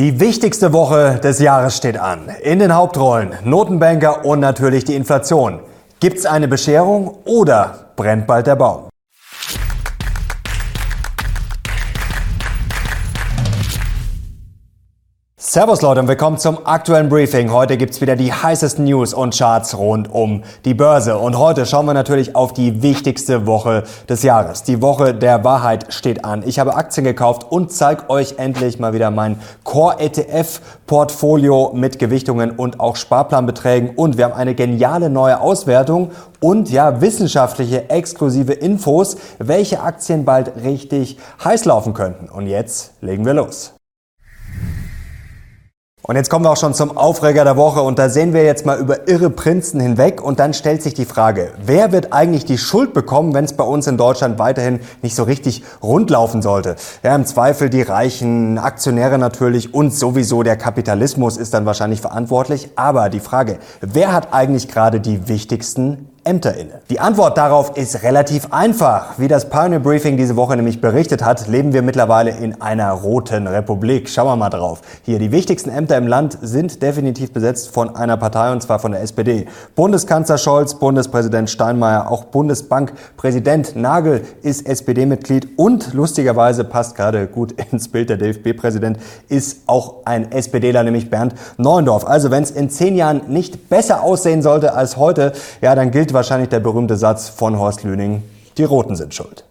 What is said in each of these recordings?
Die wichtigste Woche des Jahres steht an. In den Hauptrollen Notenbanker und natürlich die Inflation. Gibt's eine Bescherung oder brennt bald der Baum? Servus Leute und willkommen zum aktuellen Briefing. Heute gibt's wieder die heißesten News und Charts rund um die Börse. Und heute schauen wir natürlich auf die wichtigste Woche des Jahres. Die Woche der Wahrheit steht an. Ich habe Aktien gekauft und zeige euch endlich mal wieder mein Core ETF Portfolio mit Gewichtungen und auch Sparplanbeträgen. Und wir haben eine geniale neue Auswertung und ja, wissenschaftliche exklusive Infos, welche Aktien bald richtig heiß laufen könnten. Und jetzt legen wir los. Und jetzt kommen wir auch schon zum Aufreger der Woche und da sehen wir jetzt mal über irre Prinzen hinweg und dann stellt sich die Frage, wer wird eigentlich die Schuld bekommen, wenn es bei uns in Deutschland weiterhin nicht so richtig rund laufen sollte? Ja, im Zweifel die reichen Aktionäre natürlich und sowieso der Kapitalismus ist dann wahrscheinlich verantwortlich, aber die Frage, wer hat eigentlich gerade die wichtigsten Ämter inne? Die Antwort darauf ist relativ einfach. Wie das Pioneer Briefing diese Woche nämlich berichtet hat, leben wir mittlerweile in einer roten Republik. Schauen wir mal drauf. Hier, die wichtigsten Ämter im Land sind definitiv besetzt von einer Partei und zwar von der SPD. Bundeskanzler Scholz, Bundespräsident Steinmeier, auch Bundesbankpräsident Nagel ist SPD-Mitglied und lustigerweise passt gerade gut ins Bild der DFB-Präsident, ist auch ein SPDler, nämlich Bernd Neuendorf. Also wenn es in zehn Jahren nicht besser aussehen sollte als heute, ja, dann gilt wahrscheinlich der berühmte Satz von Horst Lüning, die Roten sind schuld.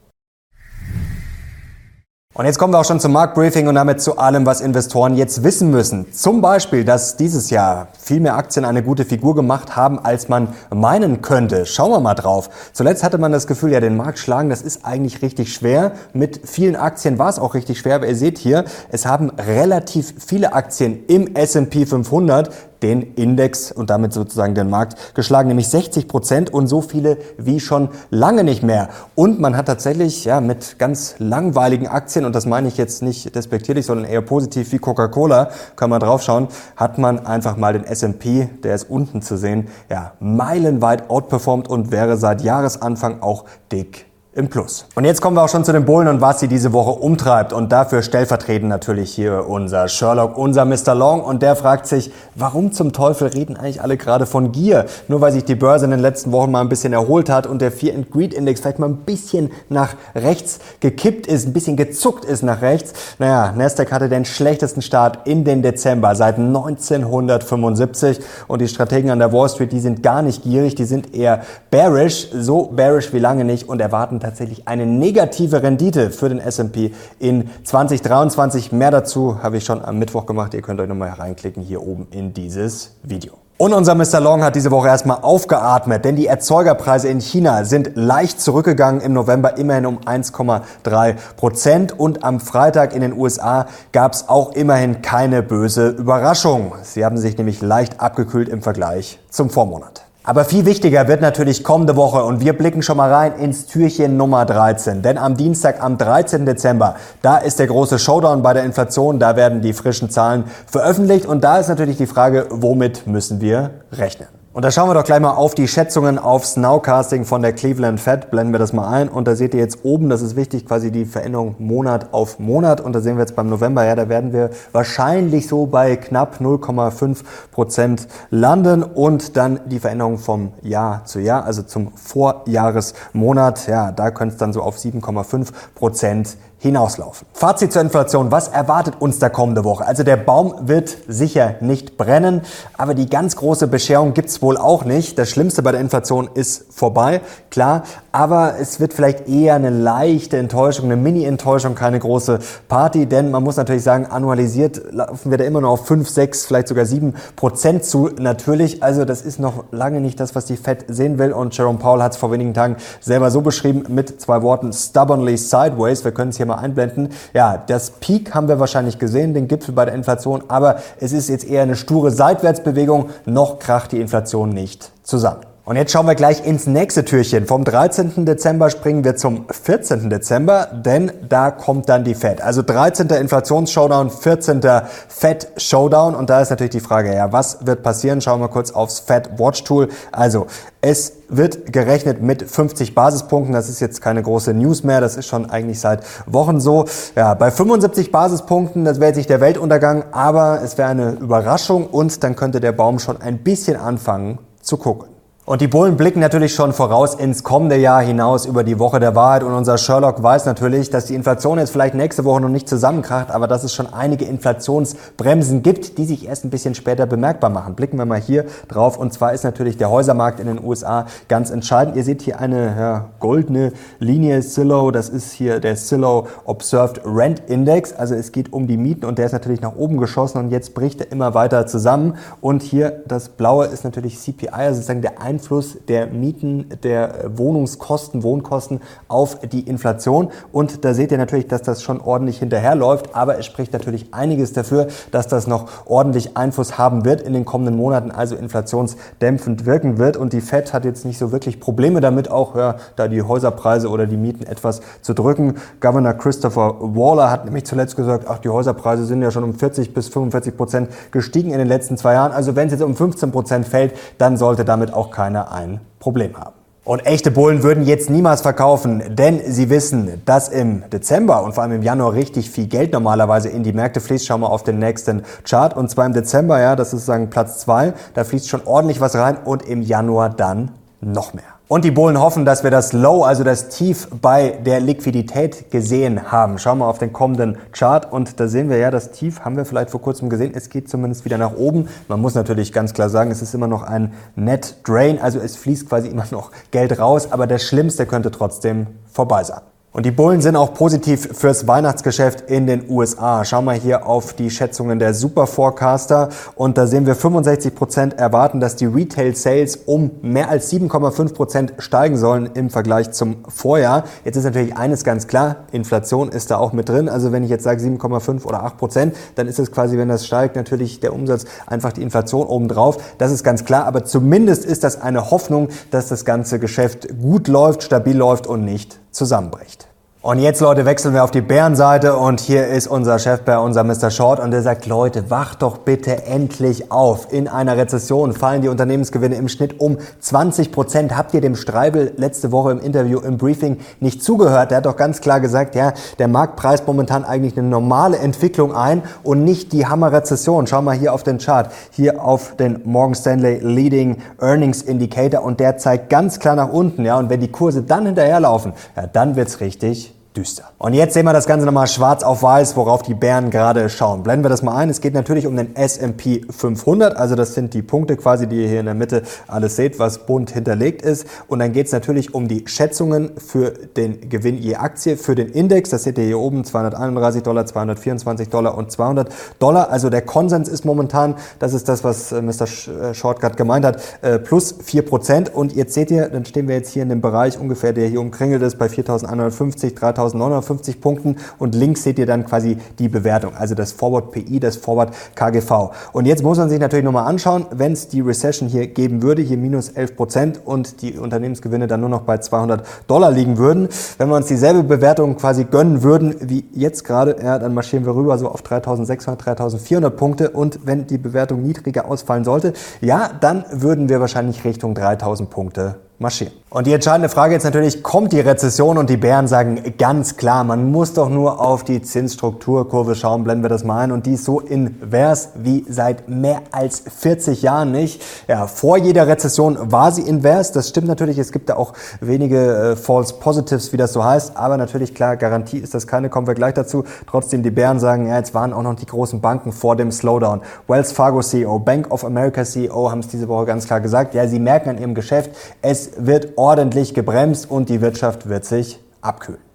Und jetzt kommen wir auch schon zum Marktbriefing und damit zu allem, was Investoren jetzt wissen müssen. Zum Beispiel, dass dieses Jahr viel mehr Aktien eine gute Figur gemacht haben, als man meinen könnte. Schauen wir mal drauf. Zuletzt hatte man das Gefühl, ja, den Markt schlagen, das ist eigentlich richtig schwer. Mit vielen Aktien war es auch richtig schwer, aber ihr seht hier, es haben relativ viele Aktien im S&P 500 den Index und damit sozusagen den Markt geschlagen, nämlich 60 Prozent und so viele wie schon lange nicht mehr. Und man hat tatsächlich ja mit ganz langweiligen Aktien, und das meine ich jetzt nicht despektierlich, sondern eher positiv wie Coca-Cola, kann man draufschauen, hat man einfach mal den S&P, der ist unten zu sehen, ja, meilenweit outperformt und wäre seit Jahresanfang auch dick im Plus. Und jetzt kommen wir auch schon zu den Bullen und was sie diese Woche umtreibt. Und dafür stellvertretend natürlich hier unser Sherlock, unser Mr. Long. Und der fragt sich, warum zum Teufel reden eigentlich alle gerade von Gier? Nur weil sich die Börse in den letzten Wochen mal ein bisschen erholt hat und der Fear and Greed Index vielleicht mal ein bisschen nach rechts gekippt ist, ein bisschen gezuckt ist nach rechts. Naja, Nasdaq hatte den schlechtesten Start in den Dezember seit 1975. Und die Strategen an der Wall Street, die sind gar nicht gierig, die sind eher bearish, so bearish wie lange nicht und erwarten tatsächlich eine negative Rendite für den S&P in 2023. Mehr dazu habe ich schon am Mittwoch gemacht. Ihr könnt euch nochmal reinklicken hier oben in dieses Video. Und unser Mr. Long hat diese Woche erstmal aufgeatmet, denn die Erzeugerpreise in China sind leicht zurückgegangen im November immerhin um 1,3 Prozent und am Freitag in den USA gab es auch immerhin keine böse Überraschung. Sie haben sich nämlich leicht abgekühlt im Vergleich zum Vormonat. Aber viel wichtiger wird natürlich kommende Woche und wir blicken schon mal rein ins Türchen Nummer 13. Denn am Dienstag, am 13. Dezember, da ist der große Showdown bei der Inflation, da werden die frischen Zahlen veröffentlicht und da ist natürlich die Frage, womit müssen wir rechnen? Und da schauen wir doch gleich mal auf die Schätzungen aufs Nowcasting von der Cleveland Fed. Blenden wir das mal ein. Und da seht ihr jetzt oben, das ist wichtig, quasi die Veränderung Monat auf Monat. Und da sehen wir jetzt beim November, ja, da werden wir wahrscheinlich so bei knapp 0,5 Prozent landen. Und dann die Veränderung vom Jahr zu Jahr, also zum Vorjahresmonat, ja, da könnte es dann so auf 7,5 Prozent hinauslaufen. Fazit zur Inflation. Was erwartet uns da kommende Woche? Also der Baum wird sicher nicht brennen, aber die ganz große Bescherung gibt's wohl auch nicht. Das Schlimmste bei der Inflation ist vorbei, klar, aber es wird vielleicht eher eine leichte Enttäuschung, eine Mini-Enttäuschung, keine große Party, denn man muss natürlich sagen, annualisiert laufen wir da immer noch auf 5, 6, vielleicht sogar 7 Prozent zu. Natürlich, also das ist noch lange nicht das, was die Fed sehen will und Jerome Powell hat es vor wenigen Tagen selber so beschrieben mit zwei Worten stubbornly sideways. Wir können es hier mal einblenden. Ja, das Peak haben wir wahrscheinlich gesehen, den Gipfel bei der Inflation, aber es ist jetzt eher eine sture Seitwärtsbewegung. Noch kracht die Inflation nicht zusammen. Und jetzt schauen wir gleich ins nächste Türchen. Vom 13. Dezember springen wir zum 14. Dezember, denn da kommt dann die Fed. Also 13. Inflationsshowdown, 14. Fed Showdown. Und da ist natürlich die Frage, ja, was wird passieren? Schauen wir kurz aufs Fed Watch Tool. Also es wird gerechnet mit 50 Basispunkten. Das ist jetzt keine große News mehr. Das ist schon eigentlich seit Wochen so. Ja, bei 75 Basispunkten, das wäre jetzt nicht der Weltuntergang, aber es wäre eine Überraschung und dann könnte der Baum schon ein bisschen anfangen zu gucken. Und die Bullen blicken natürlich schon voraus ins kommende Jahr hinaus über die Woche der Wahrheit. Und unser Sherlock weiß natürlich, dass die Inflation jetzt vielleicht nächste Woche noch nicht zusammenkracht, aber dass es schon einige Inflationsbremsen gibt, die sich erst ein bisschen später bemerkbar machen. Blicken wir mal hier drauf. Und zwar ist natürlich der Häusermarkt in den USA ganz entscheidend. Ihr seht hier eine ja, goldene Linie Zillow. Das ist hier der Zillow Observed Rent Index. Also es geht um die Mieten und der ist natürlich nach oben geschossen und jetzt bricht er immer weiter zusammen. Und hier das blaue ist natürlich CPI, also sozusagen der Einfluss Einfluss der Mieten, der Wohnungskosten, Wohnkosten auf die Inflation. Und da seht ihr natürlich, dass das schon ordentlich hinterherläuft, aber es spricht natürlich einiges dafür, dass das noch ordentlich Einfluss haben wird in den kommenden Monaten, also inflationsdämpfend wirken wird. Und die Fed hat jetzt nicht so wirklich Probleme damit, auch ja, da die Häuserpreise oder die Mieten etwas zu drücken. Governor Christopher Waller hat nämlich zuletzt gesagt, ach, die Häuserpreise sind ja schon um 40 bis 45 Prozent gestiegen in den letzten zwei Jahren. Also wenn es jetzt um 15 Prozent fällt, dann sollte damit auch keiner ein Problem haben. Und echte Bullen würden jetzt niemals verkaufen, denn sie wissen, dass im Dezember und vor allem im Januar richtig viel Geld normalerweise in die Märkte fließt. Schauen wir auf den nächsten Chart. Und zwar im Dezember, ja, das ist sozusagen Platz zwei. Da fließt schon ordentlich was rein und im Januar dann noch mehr. Und die Bullen hoffen, dass wir das Low, also das Tief bei der Liquidität gesehen haben. Schauen wir auf den kommenden Chart und da sehen wir ja, das Tief haben wir vielleicht vor kurzem gesehen. Es geht zumindest wieder nach oben. Man muss natürlich ganz klar sagen, es ist immer noch ein Net Drain, also es fließt quasi immer noch Geld raus, aber das Schlimmste könnte trotzdem vorbei sein. Und die Bullen sind auch positiv fürs Weihnachtsgeschäft in den USA. Schauen wir hier auf die Schätzungen der Superforecaster und da sehen wir 65 Prozent erwarten, dass die Retail Sales um mehr als 7,5 Prozent steigen sollen im Vergleich zum Vorjahr. Jetzt ist natürlich eines ganz klar, Inflation ist da auch mit drin. Also wenn ich jetzt sage 7,5 oder 8 Prozent, dann ist es quasi, wenn das steigt, natürlich der Umsatz einfach die Inflation obendrauf. Das ist ganz klar, aber zumindest ist das eine Hoffnung, dass das ganze Geschäft gut läuft, stabil läuft und nicht zusammenbricht. Und jetzt, Leute, wechseln wir auf die Bärenseite und hier ist unser Chefbär, unser Mr. Short und der sagt, Leute, wacht doch bitte endlich auf. In einer Rezession fallen die Unternehmensgewinne im Schnitt um 20 Prozent. Habt ihr dem Streibel letzte Woche im Interview, im Briefing nicht zugehört? Der hat doch ganz klar gesagt, ja, der Markt preist momentan eigentlich eine normale Entwicklung ein und nicht die Hammerrezession. Schau mal hier auf den Chart, hier auf den Morgan Stanley Leading Earnings Indicator und der zeigt ganz klar nach unten, ja, und wenn die Kurse dann hinterherlaufen, ja, dann wird's richtig düster. Und jetzt sehen wir das Ganze nochmal schwarz auf weiß, worauf die Bären gerade schauen. Blenden wir das mal ein. Es geht natürlich um den S&P 500, also das sind die Punkte quasi, die ihr hier in der Mitte alles seht, was bunt hinterlegt ist. Und dann geht es natürlich um die Schätzungen für den Gewinn je Aktie, für den Index. Das seht ihr hier oben, 231 Dollar, 224 Dollar und 200 Dollar. Also der Konsens ist momentan, das ist das, was äh, Mr. Äh, Shortcut gemeint hat, äh, plus 4 Prozent. Und jetzt seht ihr, dann stehen wir jetzt hier in dem Bereich ungefähr, der hier umkringelt ist, bei 4.150, 3.000 1950 Punkten und links seht ihr dann quasi die Bewertung, also das Forward PI, das Forward KGV. Und jetzt muss man sich natürlich nochmal anschauen, wenn es die Recession hier geben würde, hier minus 11 Prozent und die Unternehmensgewinne dann nur noch bei 200 Dollar liegen würden, wenn wir uns dieselbe Bewertung quasi gönnen würden wie jetzt gerade, ja, dann marschieren wir rüber so auf 3600, 3400 Punkte und wenn die Bewertung niedriger ausfallen sollte, ja, dann würden wir wahrscheinlich Richtung 3000 Punkte marschieren. Und die entscheidende Frage jetzt natürlich, kommt die Rezession? Und die Bären sagen ganz klar, man muss doch nur auf die Zinsstrukturkurve schauen, blenden wir das mal ein. Und die ist so invers wie seit mehr als 40 Jahren nicht. Ja, vor jeder Rezession war sie invers. Das stimmt natürlich. Es gibt da auch wenige äh, False Positives, wie das so heißt. Aber natürlich, klar, Garantie ist das keine, kommen wir gleich dazu. Trotzdem, die Bären sagen, ja, jetzt waren auch noch die großen Banken vor dem Slowdown. Wells Fargo CEO, Bank of America CEO haben es diese Woche ganz klar gesagt. Ja, sie merken an ihrem Geschäft, es wird ordentlich gebremst und die Wirtschaft wird sich abkühlen.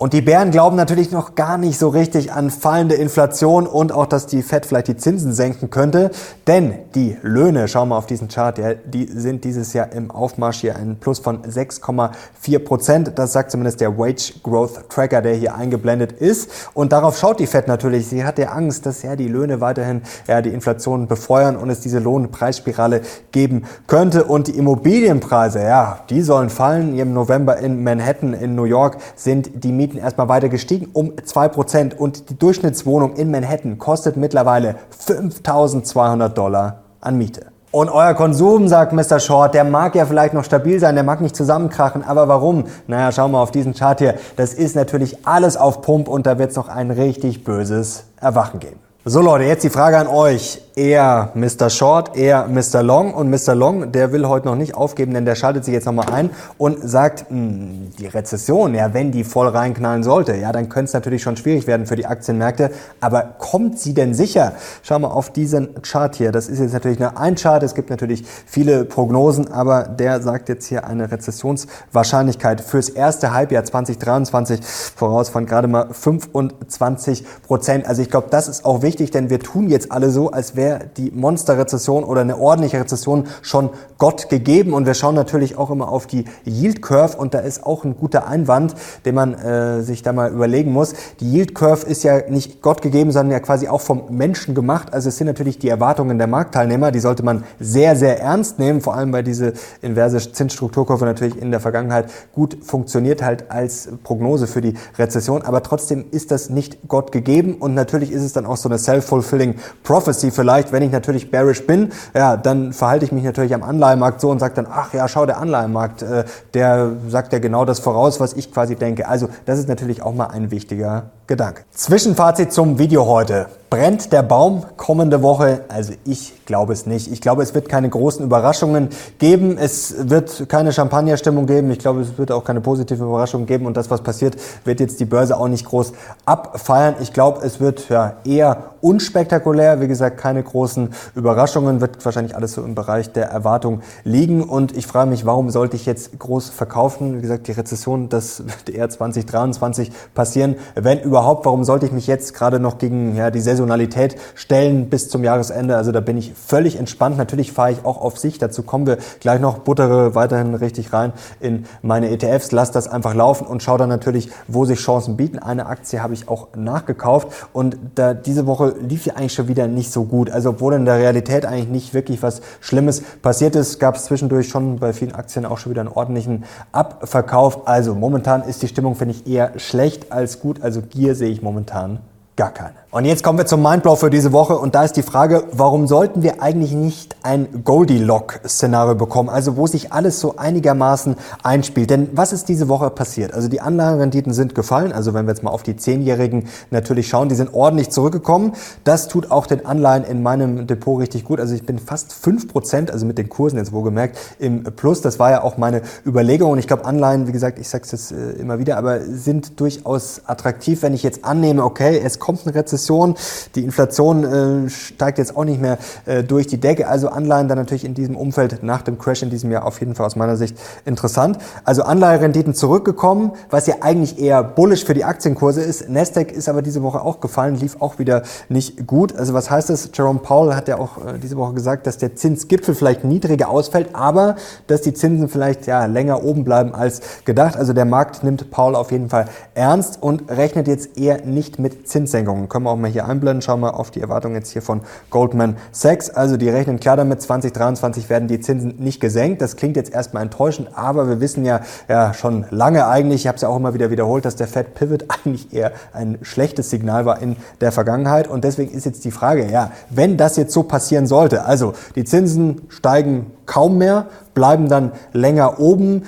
Und die Bären glauben natürlich noch gar nicht so richtig an fallende Inflation und auch, dass die Fed vielleicht die Zinsen senken könnte. Denn die Löhne, schauen wir auf diesen Chart, ja, die sind dieses Jahr im Aufmarsch hier ein Plus von 6,4 Prozent. Das sagt zumindest der Wage Growth Tracker, der hier eingeblendet ist. Und darauf schaut die Fed natürlich. Sie hat ja Angst, dass ja die Löhne weiterhin ja, die Inflation befeuern und es diese Lohnpreisspirale geben könnte. Und die Immobilienpreise, ja, die sollen fallen. Im November in Manhattan in New York sind die Mieten Mieten erstmal weiter gestiegen um 2% und die Durchschnittswohnung in Manhattan kostet mittlerweile 5200 Dollar an Miete. Und euer Konsum, sagt Mr. Short, der mag ja vielleicht noch stabil sein, der mag nicht zusammenkrachen, aber warum? Naja, schauen wir auf diesen Chart hier. Das ist natürlich alles auf Pump und da wird es noch ein richtig böses Erwachen geben. So Leute, jetzt die Frage an euch eher Mr. Short, eher Mr. Long. Und Mr. Long, der will heute noch nicht aufgeben, denn der schaltet sich jetzt nochmal ein und sagt, mh, hm, die Rezession, ja, wenn die voll reinknallen sollte, ja, dann könnte es natürlich schon schwierig werden für die Aktienmärkte. Aber kommt sie denn sicher? Schau mal auf diesen Chart hier. Das ist jetzt natürlich nur ein Chart. Es gibt natürlich viele Prognosen, aber der sagt jetzt hier eine Rezessionswahrscheinlichkeit fürs erste Halbjahr 2023 voraus von gerade mal 25 Prozent. Also ich glaube, das ist auch wichtig, denn wir tun jetzt alle so, als wäre wäre die Monsterrezession oder eine ordentliche Rezession schon Gott gegeben. Und wir schauen natürlich auch immer auf die Yield Curve und da ist auch ein guter Einwand, den man äh, sich da mal überlegen muss. Die Yield Curve ist ja nicht Gott gegeben, sondern ja quasi auch vom Menschen gemacht. Also es sind natürlich die Erwartungen der Marktteilnehmer, die sollte man sehr, sehr ernst nehmen, vor allem weil diese inverse Zinsstrukturkurve natürlich in der Vergangenheit gut funktioniert halt als Prognose für die Rezession. Aber trotzdem ist das nicht Gott gegeben und natürlich ist es dann auch so eine self-fulfilling prophecy vielleicht vielleicht, wenn ich natürlich bearish bin, ja, dann verhalte ich mich natürlich am Anleihenmarkt so und sage dann, ach ja, schau, der Anleihenmarkt, äh, der sagt ja genau das voraus, was ich quasi denke. Also das ist natürlich auch mal ein wichtiger Gedanke. Zwischenfazit zum Video heute. Brennt der Baum kommende Woche? Also ich glaube es nicht. Ich glaube, es wird keine großen Überraschungen geben. Es wird keine Champagnerstimmung geben. Ich glaube, es wird auch keine positive Überraschung geben. Und das, was passiert, wird jetzt die Börse auch nicht groß abfeiern. Ich glaube, es wird ja eher unspektakulär. Wie gesagt, keine großen Überraschungen. Wird wahrscheinlich alles so im Bereich der Erwartung liegen. Und ich frage mich, warum sollte ich jetzt groß verkaufen? Wie gesagt, die Rezession, das wird eher 2023 passieren. Wenn überhaupt, warum sollte ich mich jetzt gerade noch gegen ja, die Saison Saisonalität stellen bis zum Jahresende. Also da bin ich völlig entspannt. Natürlich fahre ich auch auf sich. Dazu kommen wir gleich noch. Buttere weiterhin richtig rein in meine ETFs. Lass das einfach laufen und schau dann natürlich, wo sich Chancen bieten. Eine Aktie habe ich auch nachgekauft und da diese Woche lief ja eigentlich schon wieder nicht so gut. Also obwohl in der Realität eigentlich nicht wirklich was Schlimmes passiert ist, gab es zwischendurch schon bei vielen Aktien auch schon wieder einen ordentlichen Abverkauf. Also momentan ist die Stimmung, finde ich, eher schlecht als gut. Also Gier sehe ich momentan gar keine. Und jetzt kommen wir zum Mindblow für diese Woche und da ist die Frage, warum sollten wir eigentlich nicht ein Goldilocks-Szenario bekommen, also wo sich alles so einigermaßen einspielt. Denn was ist diese Woche passiert? Also die Anlagenrenditen sind gefallen, also wenn wir jetzt mal auf die Zehnjährigen natürlich schauen, die sind ordentlich zurückgekommen. Das tut auch den Anleihen in meinem Depot richtig gut. Also ich bin fast fünf Prozent, also mit den Kursen jetzt wohlgemerkt, im Plus. Das war ja auch meine Überlegung und ich glaube Anleihen, wie gesagt, ich sage es jetzt äh, immer wieder, aber sind durchaus attraktiv, wenn ich jetzt annehme, okay, es kommt eine Rezession. Die Inflation äh, steigt jetzt auch nicht mehr äh, durch die Decke. Also Anleihen dann natürlich in diesem Umfeld nach dem Crash in diesem Jahr auf jeden Fall aus meiner Sicht interessant. Also Anleiherenditen zurückgekommen, was ja eigentlich eher bullish für die Aktienkurse ist. Nasdaq ist aber diese Woche auch gefallen, lief auch wieder nicht gut. Also was heißt das? Jerome Powell hat ja auch äh, diese Woche gesagt, dass der Zinsgipfel vielleicht niedriger ausfällt, aber dass die Zinsen vielleicht ja länger oben bleiben als gedacht. Also der Markt nimmt Powell auf jeden Fall ernst und rechnet jetzt eher nicht mit Zinssenkungen. Können wir auch mal hier einblenden. Schauen wir auf die Erwartungen jetzt hier von Goldman Sachs. Also die rechnen klar damit, 2023 werden die Zinsen nicht gesenkt. Das klingt jetzt erstmal enttäuschend, aber wir wissen ja, ja schon lange eigentlich, ich habe es ja auch immer wieder wiederholt, dass der Fed Pivot eigentlich eher ein schlechtes Signal war in der Vergangenheit. Und deswegen ist jetzt die Frage, ja, wenn das jetzt so passieren sollte, also die Zinsen steigen kaum mehr, bleiben dann länger oben,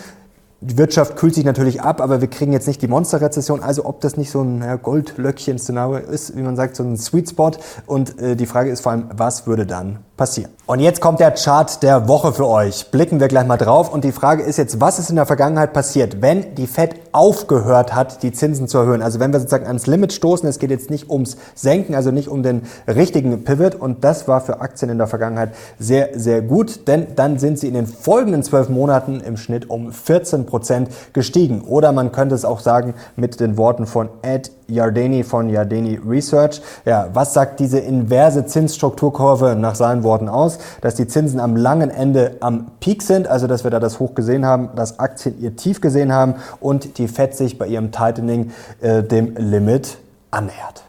die Wirtschaft kühlt sich natürlich ab, aber wir kriegen jetzt nicht die Monsterrezession. Also ob das nicht so ein ja, Goldlöckchen-Szenario ist, wie man sagt, so ein Sweet Spot. Und äh, die Frage ist vor allem, was würde dann passieren. Und jetzt kommt der Chart der Woche für euch. Blicken wir gleich mal drauf. Und die Frage ist jetzt, was ist in der Vergangenheit passiert, wenn die Fed aufgehört hat, die Zinsen zu erhöhen? Also wenn wir sozusagen ans Limit stoßen, es geht jetzt nicht ums Senken, also nicht um den richtigen Pivot. Und das war für Aktien in der Vergangenheit sehr, sehr gut, denn dann sind sie in den folgenden zwölf Monaten im Schnitt um 14 Prozent gestiegen. Oder man könnte es auch sagen mit den Worten von Ed Yardeni von Yardeni Research. Ja, was sagt diese inverse Zinsstrukturkurve nach seinen Worten aus? Dass die Zinsen am langen Ende am Peak sind, also dass wir da das Hoch gesehen haben, dass Aktien ihr Tief gesehen haben und die FED sich bei ihrem Tightening äh, dem Limit annähert.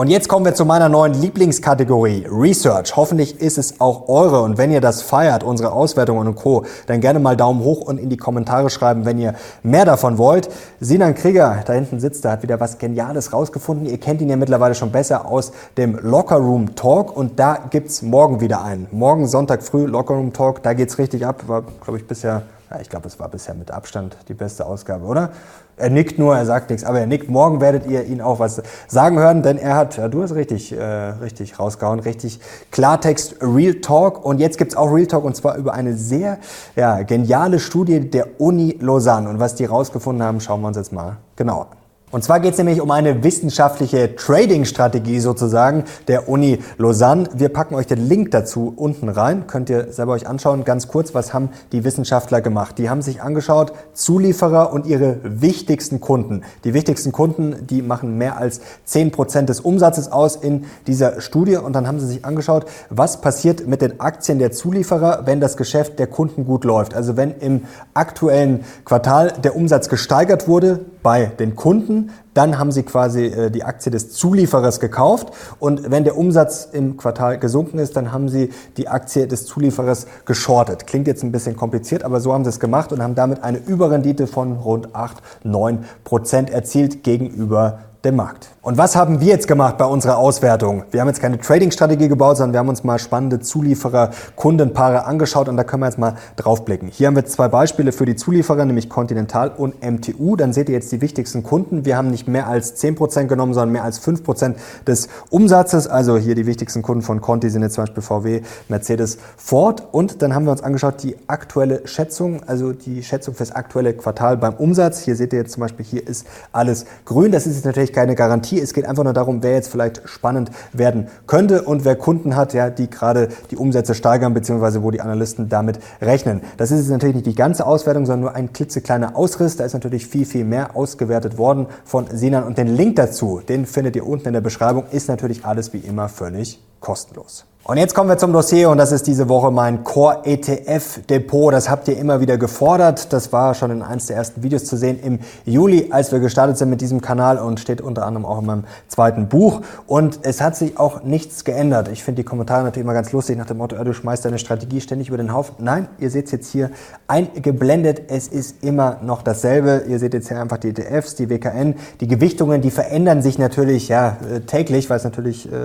Und jetzt kommen wir zu meiner neuen Lieblingskategorie, Research. Hoffentlich ist es auch eure. Und wenn ihr das feiert, unsere Auswertungen und Co., dann gerne mal Daumen hoch und in die Kommentare schreiben, wenn ihr mehr davon wollt. Sinan Krieger, da hinten sitzt, der hat wieder was Geniales rausgefunden. Ihr kennt ihn ja mittlerweile schon besser aus dem Locker Room Talk. Und da gibt's morgen wieder einen. Morgen Sonntag früh Locker Room Talk. Da geht's richtig ab. War, glaube ich, bisher ja, ich glaube, es war bisher mit Abstand die beste Ausgabe, oder? Er nickt nur, er sagt nichts, aber er nickt. Morgen werdet ihr ihn auch was sagen hören, denn er hat, ja, du hast richtig, äh, richtig rausgehauen, richtig Klartext Real Talk. Und jetzt gibt's auch Real Talk und zwar über eine sehr ja, geniale Studie der Uni Lausanne. Und was die rausgefunden haben, schauen wir uns jetzt mal genauer an. Und zwar geht es nämlich um eine wissenschaftliche Trading-Strategie sozusagen der Uni Lausanne. Wir packen euch den Link dazu unten rein. Könnt ihr selber euch anschauen. Ganz kurz, was haben die Wissenschaftler gemacht? Die haben sich angeschaut, Zulieferer und ihre wichtigsten Kunden. Die wichtigsten Kunden, die machen mehr als zehn Prozent des Umsatzes aus in dieser Studie. Und dann haben sie sich angeschaut, was passiert mit den Aktien der Zulieferer, wenn das Geschäft der Kunden gut läuft. Also wenn im aktuellen Quartal der Umsatz gesteigert wurde bei den Kunden, dann haben sie quasi äh, die Aktie des Zulieferers gekauft und wenn der Umsatz im Quartal gesunken ist, dann haben sie die Aktie des Zulieferers geschortet. Klingt jetzt ein bisschen kompliziert, aber so haben sie es gemacht und haben damit eine Überrendite von rund 8, 9 Prozent erzielt gegenüber dem Markt. Und was haben wir jetzt gemacht bei unserer Auswertung? Wir haben jetzt keine Trading-Strategie gebaut, sondern wir haben uns mal spannende Zulieferer, Kundenpaare angeschaut und da können wir jetzt mal draufblicken. Hier haben wir zwei Beispiele für die Zulieferer, nämlich Continental und MTU. Dann seht ihr jetzt die wichtigsten Kunden. Wir haben nicht mehr als 10% genommen, sondern mehr als 5% des Umsatzes. Also hier die wichtigsten Kunden von Conti sind jetzt zum Beispiel VW, Mercedes, Ford. Und dann haben wir uns angeschaut die aktuelle Schätzung, also die Schätzung fürs aktuelle Quartal beim Umsatz. Hier seht ihr jetzt zum Beispiel, hier ist alles grün. Das ist jetzt natürlich keine Garantie Garantie. Es geht einfach nur darum, wer jetzt vielleicht spannend werden könnte und wer Kunden hat, ja, die gerade die Umsätze steigern, beziehungsweise wo die Analysten damit rechnen. Das ist jetzt natürlich nicht die ganze Auswertung, sondern nur ein klitzekleiner Ausriss. Da ist natürlich viel, viel mehr ausgewertet worden von Sinan und den Link dazu, den findet ihr unten in der Beschreibung, ist natürlich alles wie immer völlig kostenlos. Und jetzt kommen wir zum Dossier und das ist diese Woche mein Core ETF Depot. Das habt ihr immer wieder gefordert. Das war schon in eins der ersten Videos zu sehen im Juli, als wir gestartet sind mit diesem Kanal und steht unter anderem auch in meinem zweiten Buch. Und es hat sich auch nichts geändert. Ich finde die Kommentare natürlich immer ganz lustig nach dem Motto, du schmeißt deine Strategie ständig über den Haufen. Nein, ihr seht es jetzt hier eingeblendet. Es ist immer noch dasselbe. Ihr seht jetzt hier einfach die ETFs, die WKN. Die Gewichtungen, die verändern sich natürlich ja äh, täglich, weil es natürlich äh,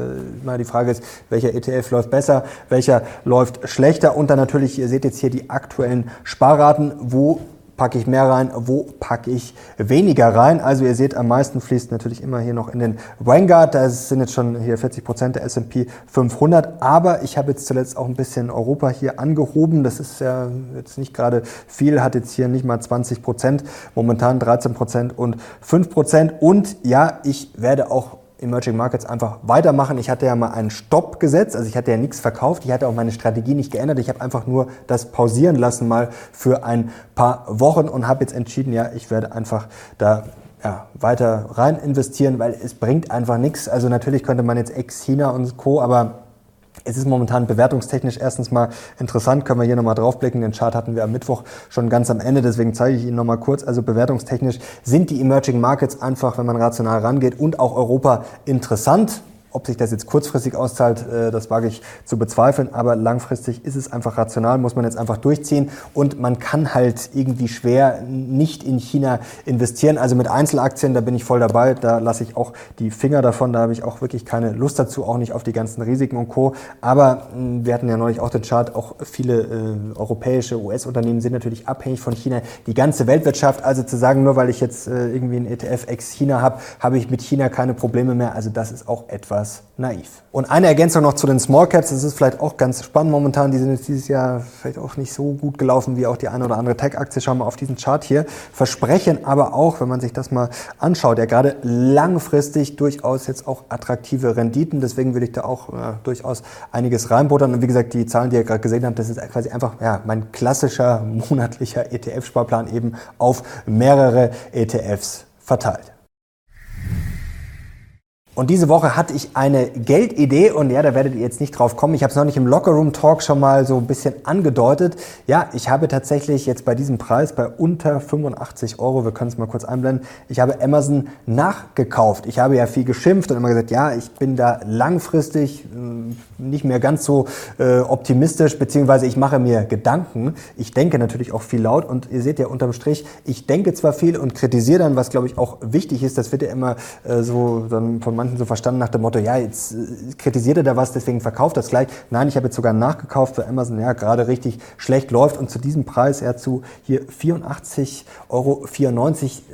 immer die Frage ist, welcher ETF läuft besser, welcher läuft schlechter. Und dann natürlich, ihr seht jetzt hier die aktuellen Sparraten, wo packe ich mehr rein, wo packe ich weniger rein. Also ihr seht, am meisten fließt natürlich immer hier noch in den Vanguard. Da sind jetzt schon hier 40 Prozent der S&P 500. Aber ich habe jetzt zuletzt auch ein bisschen Europa hier angehoben. Das ist ja jetzt nicht gerade viel, hat jetzt hier nicht mal 20 Prozent, momentan 13 Prozent und 5 Prozent. Und ja, ich werde auch Emerging Markets einfach weitermachen. Ich hatte ja mal einen Stopp gesetzt, also ich hatte ja nichts verkauft, ich hatte auch meine Strategie nicht geändert. Ich habe einfach nur das pausieren lassen mal für ein paar Wochen und habe jetzt entschieden, ja, ich werde einfach da ja, weiter rein investieren, weil es bringt einfach nichts. Also natürlich könnte man jetzt ex-China und Co., aber es ist momentan bewertungstechnisch erstens mal interessant, können wir hier nochmal draufblicken. Den Chart hatten wir am Mittwoch schon ganz am Ende, deswegen zeige ich Ihnen nochmal kurz. Also bewertungstechnisch sind die Emerging Markets einfach, wenn man rational rangeht und auch Europa interessant. Ob sich das jetzt kurzfristig auszahlt, äh, das wage ich zu bezweifeln, aber langfristig ist es einfach rational, muss man jetzt einfach durchziehen und man kann halt irgendwie schwer nicht in China investieren. Also mit Einzelaktien, da bin ich voll dabei, da lasse ich auch die Finger davon, da habe ich auch wirklich keine Lust dazu, auch nicht auf die ganzen Risiken und Co. Aber wir hatten ja neulich auch den Chart, auch viele äh, europäische US-Unternehmen sind natürlich abhängig von China. Die ganze Weltwirtschaft, also zu sagen, nur weil ich jetzt äh, irgendwie einen ETF ex China habe, habe ich mit China keine Probleme mehr. Also das ist auch etwas, etwas naiv. Und eine Ergänzung noch zu den Small Caps, das ist vielleicht auch ganz spannend momentan, die sind jetzt dieses Jahr vielleicht auch nicht so gut gelaufen wie auch die eine oder andere Tech-Aktie. Schauen wir auf diesen Chart hier. Versprechen aber auch, wenn man sich das mal anschaut, ja gerade langfristig durchaus jetzt auch attraktive Renditen. Deswegen würde ich da auch äh, durchaus einiges reinbuttern. Und wie gesagt, die Zahlen, die ihr gerade gesehen habt, das ist quasi einfach ja, mein klassischer monatlicher ETF-Sparplan eben auf mehrere ETFs verteilt. Und diese Woche hatte ich eine Geldidee und ja, da werdet ihr jetzt nicht drauf kommen. Ich habe es noch nicht im Lockerroom Talk schon mal so ein bisschen angedeutet. Ja, ich habe tatsächlich jetzt bei diesem Preis bei unter 85 Euro, wir können es mal kurz einblenden, ich habe Amazon nachgekauft. Ich habe ja viel geschimpft und immer gesagt, ja, ich bin da langfristig hm, nicht mehr ganz so äh, optimistisch, beziehungsweise ich mache mir Gedanken. Ich denke natürlich auch viel laut und ihr seht ja unterm Strich, ich denke zwar viel und kritisiere dann, was glaube ich auch wichtig ist, das wird ja immer äh, so dann von manchen manchen so verstanden nach dem Motto, ja, jetzt äh, kritisiert er da was, deswegen verkauft das gleich. Nein, ich habe jetzt sogar nachgekauft für Amazon, ja, gerade richtig schlecht läuft und zu diesem Preis, ja, zu hier 84,94 Euro,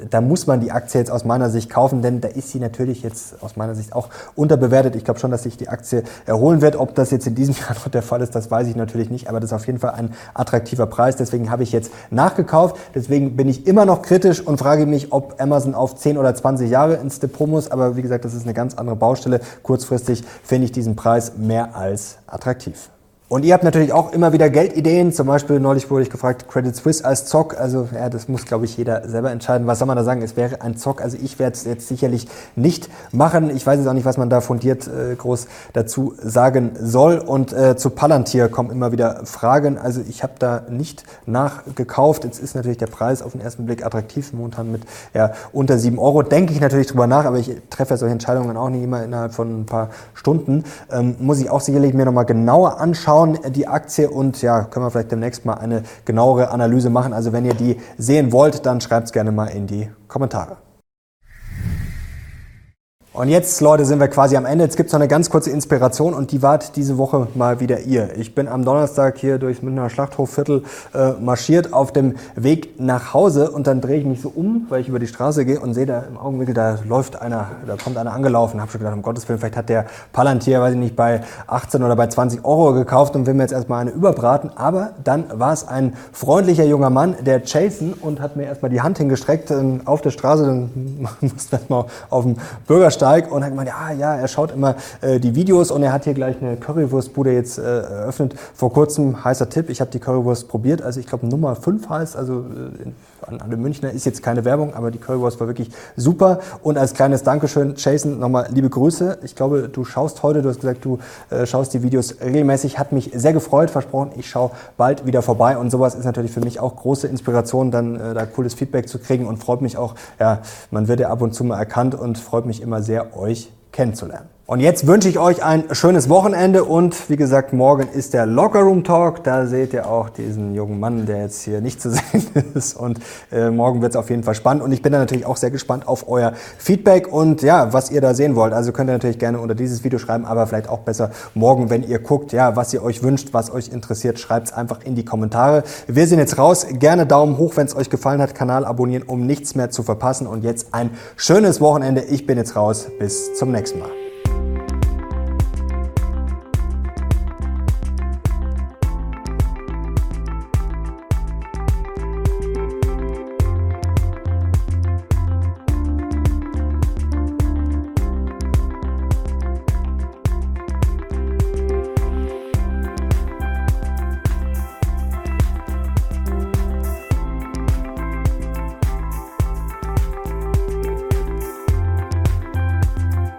da muss man die Aktie jetzt aus meiner Sicht kaufen, denn da ist sie natürlich jetzt aus meiner Sicht auch unterbewertet. Ich glaube schon, dass sich die Aktie erholen wird. Ob das jetzt in diesem Jahr noch der Fall ist, das weiß ich natürlich nicht, aber das ist auf jeden Fall ein attraktiver Preis. Deswegen habe ich jetzt nachgekauft. Deswegen bin ich immer noch kritisch und frage mich, ob Amazon auf 10 oder 20 Jahre ins Depot muss. Aber wie gesagt, das ist eine ganz andere Baustelle. Kurzfristig finde ich diesen Preis mehr als attraktiv. Und ihr habt natürlich auch immer wieder Geldideen. Zum Beispiel neulich wurde ich gefragt, Credit Suisse als Zock. Also ja, das muss, glaube ich, jeder selber entscheiden. Was soll man da sagen? Es wäre ein Zock. Also ich werde es jetzt sicherlich nicht machen. Ich weiß jetzt auch nicht, was man da fundiert äh, groß dazu sagen soll. Und äh, zu Palantir kommen immer wieder Fragen. Also ich habe da nicht nachgekauft. Jetzt ist natürlich der Preis auf den ersten Blick attraktiv. Momentan mit ja, unter sieben Euro. Denke ich natürlich drüber nach, aber ich treffe solche Entscheidungen auch nicht immer innerhalb von ein paar Stunden. Ähm, muss ich auch sicherlich mir nochmal genauer anschauen anschauen, die Aktie, und ja, können wir vielleicht demnächst mal eine genauere Analyse machen. Also wenn ihr die sehen wollt, dann schreibt es gerne mal in die Kommentare. Und jetzt, Leute, sind wir quasi am Ende. Jetzt gibt es noch eine ganz kurze Inspiration und die wart diese Woche mal wieder ihr. Ich bin am Donnerstag hier durchs Münchner Schlachthofviertel äh, marschiert auf dem Weg nach Hause und dann drehe ich mich so um, weil ich über die Straße gehe und sehe da im Augenwinkel, da läuft einer, da kommt einer angelaufen. Hab schon gedacht, um Gottes Willen, vielleicht hat der Palantir, weiß ich nicht, bei 18 oder bei 20 Euro gekauft und will mir jetzt erstmal eine überbraten. Aber dann war es ein freundlicher junger Mann, der Jason, und hat mir erstmal die Hand hingestreckt äh, auf der Straße. Dann musste erstmal auf dem Bürgersteig Steig und hat gemeint, ja, ja, er schaut immer äh, die Videos und er hat hier gleich eine Currywurstbude jetzt äh, eröffnet. Vor kurzem, heißer Tipp, ich habe die Currywurst probiert, also ich glaube Nummer 5 heißt, also äh, an alle Münchner ist jetzt keine Werbung, aber die Currywurst war wirklich super. Und als kleines Dankeschön, Jason, nochmal liebe Grüße. Ich glaube, du schaust heute, du hast gesagt, du äh, schaust die Videos regelmäßig, hat mich sehr gefreut, versprochen, ich schaue bald wieder vorbei und sowas ist natürlich für mich auch große Inspiration, dann äh, da cooles Feedback zu kriegen und freut mich auch, ja, man wird ja ab und zu mal erkannt und freut mich immer sehr, euch kennenzulernen. Und jetzt wünsche ich euch ein schönes Wochenende und wie gesagt, morgen ist der Lockerroom Talk. Da seht ihr auch diesen jungen Mann, der jetzt hier nicht zu sehen ist. Und äh, morgen wird es auf jeden Fall spannend. Und ich bin da natürlich auch sehr gespannt auf euer Feedback und ja, was ihr da sehen wollt. Also könnt ihr natürlich gerne unter dieses Video schreiben, aber vielleicht auch besser morgen, wenn ihr guckt, ja, was ihr euch wünscht, was euch interessiert, schreibt es einfach in die Kommentare. Wir sind jetzt raus. Gerne Daumen hoch, wenn es euch gefallen hat. Kanal abonnieren, um nichts mehr zu verpassen. Und jetzt ein schönes Wochenende. Ich bin jetzt raus. Bis zum nächsten Mal.